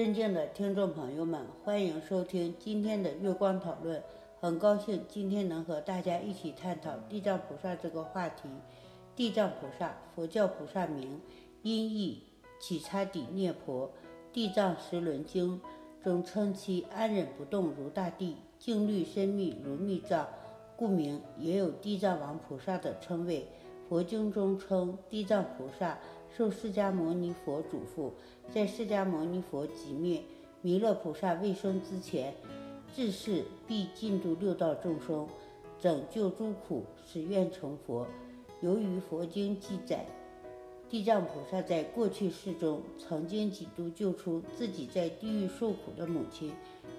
尊敬的听众朋友们，欢迎收听今天的月光讨论。很高兴今天能和大家一起探讨地藏菩萨这个话题。地藏菩萨，佛教菩萨名，音译起叉底涅婆，《地藏十轮经》中称其安忍不动如大地，静虑深密如密藏，故名。也有地藏王菩萨的称谓。佛经中称地藏菩萨受释迦牟尼佛嘱咐，在释迦牟尼佛即灭、弥勒菩萨未生之前，自是必尽度六道众生，拯救诸苦，使愿成佛。由于佛经记载，地藏菩萨在过去世中曾经几度救出自己在地狱受苦的母亲，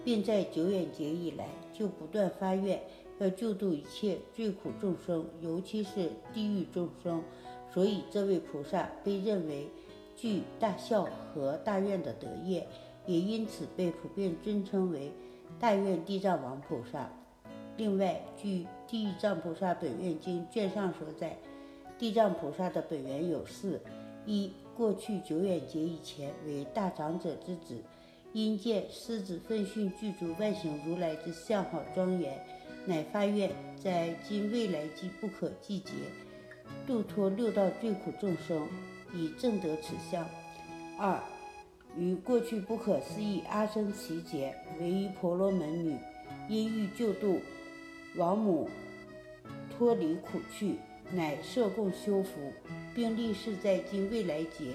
并在久远劫以来就不断发愿。要救度一切罪苦众生，尤其是地狱众生，所以这位菩萨被认为具大孝和大愿的德业，也因此被普遍尊称为大愿地藏王菩萨。另外，据《地藏菩萨本愿经》卷上所载，地藏菩萨的本源有四：一、过去久远劫以前为大长者之子，因见狮子奋迅具足万行如来之相好庄严。乃发愿在今未来及不可计劫，度脱六道罪苦众生，以正得此相。二，于过去不可思议阿僧祇劫，为一婆罗门女，因欲救度王母脱离苦趣，乃设供修福，并立誓在今未来劫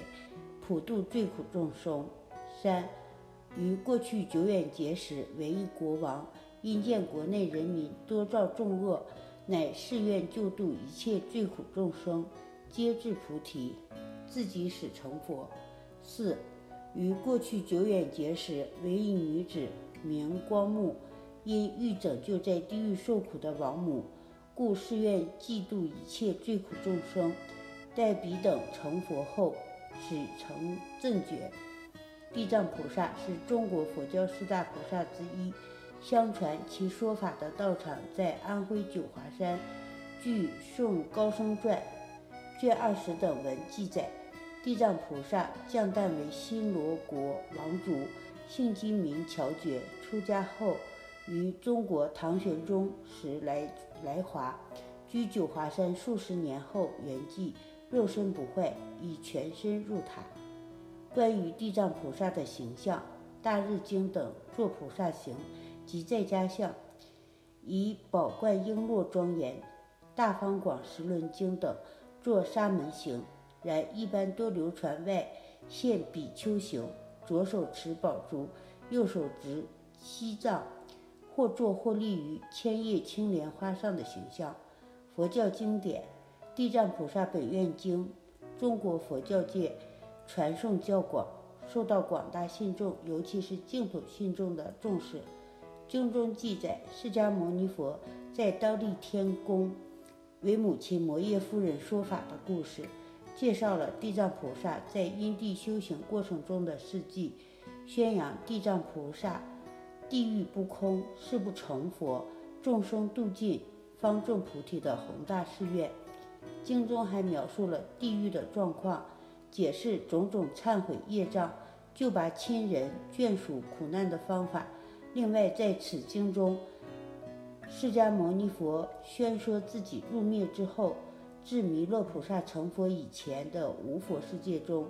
普度罪苦众生。三，于过去久远劫时，为一国王。因见国内人民多造众恶，乃誓愿救度一切罪苦众生，皆至菩提，自己使成佛。四，于过去久远劫时，为一女子，名光目，因欲拯救在地狱受苦的王母，故誓愿济度一切罪苦众生。待彼等成佛后，使成正觉。地藏菩萨是中国佛教四大菩萨之一。相传其说法的道场在安徽九华山。据《宋高僧传》卷二十等文记载，地藏菩萨降诞为新罗国王族，姓金名乔觉。出家后，于中国唐玄宗时来来华，居九华山数十年后圆寂，肉身不坏，已全身入塔。关于地藏菩萨的形象，《大日经》等作菩萨行。即在家相，以宝冠璎珞庄严；大方广十轮经等作沙门行，然一般多流传外现比丘行，左手持宝珠，右手执西藏，或坐或立于千叶青莲花上的形象。佛教经典《地藏菩萨本愿经》，中国佛教界传颂较广，受到广大信众，尤其是净土信众的重视。经中记载，释迦牟尼佛在当地天宫为母亲摩耶夫人说法的故事，介绍了地藏菩萨在因地修行过程中的事迹，宣扬地藏菩萨地狱不空誓不成佛，众生度尽方证菩提的宏大誓愿。经中还描述了地狱的状况，解释种种忏悔业障、救拔亲人眷属苦难的方法。另外，在此经中，释迦牟尼佛宣说自己入灭之后，至弥勒菩萨成佛以前的无佛世界中，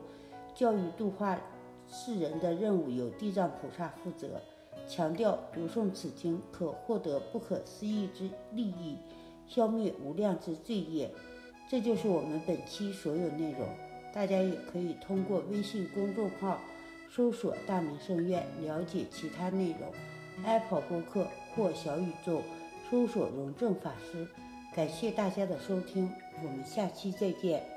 教育度化世人的任务由地藏菩萨负责，强调读诵此经可获得不可思议之利益，消灭无量之罪业。这就是我们本期所有内容。大家也可以通过微信公众号搜索“大明圣院”了解其他内容。Apple 播客或小宇宙搜索“荣正法师”，感谢大家的收听，我们下期再见。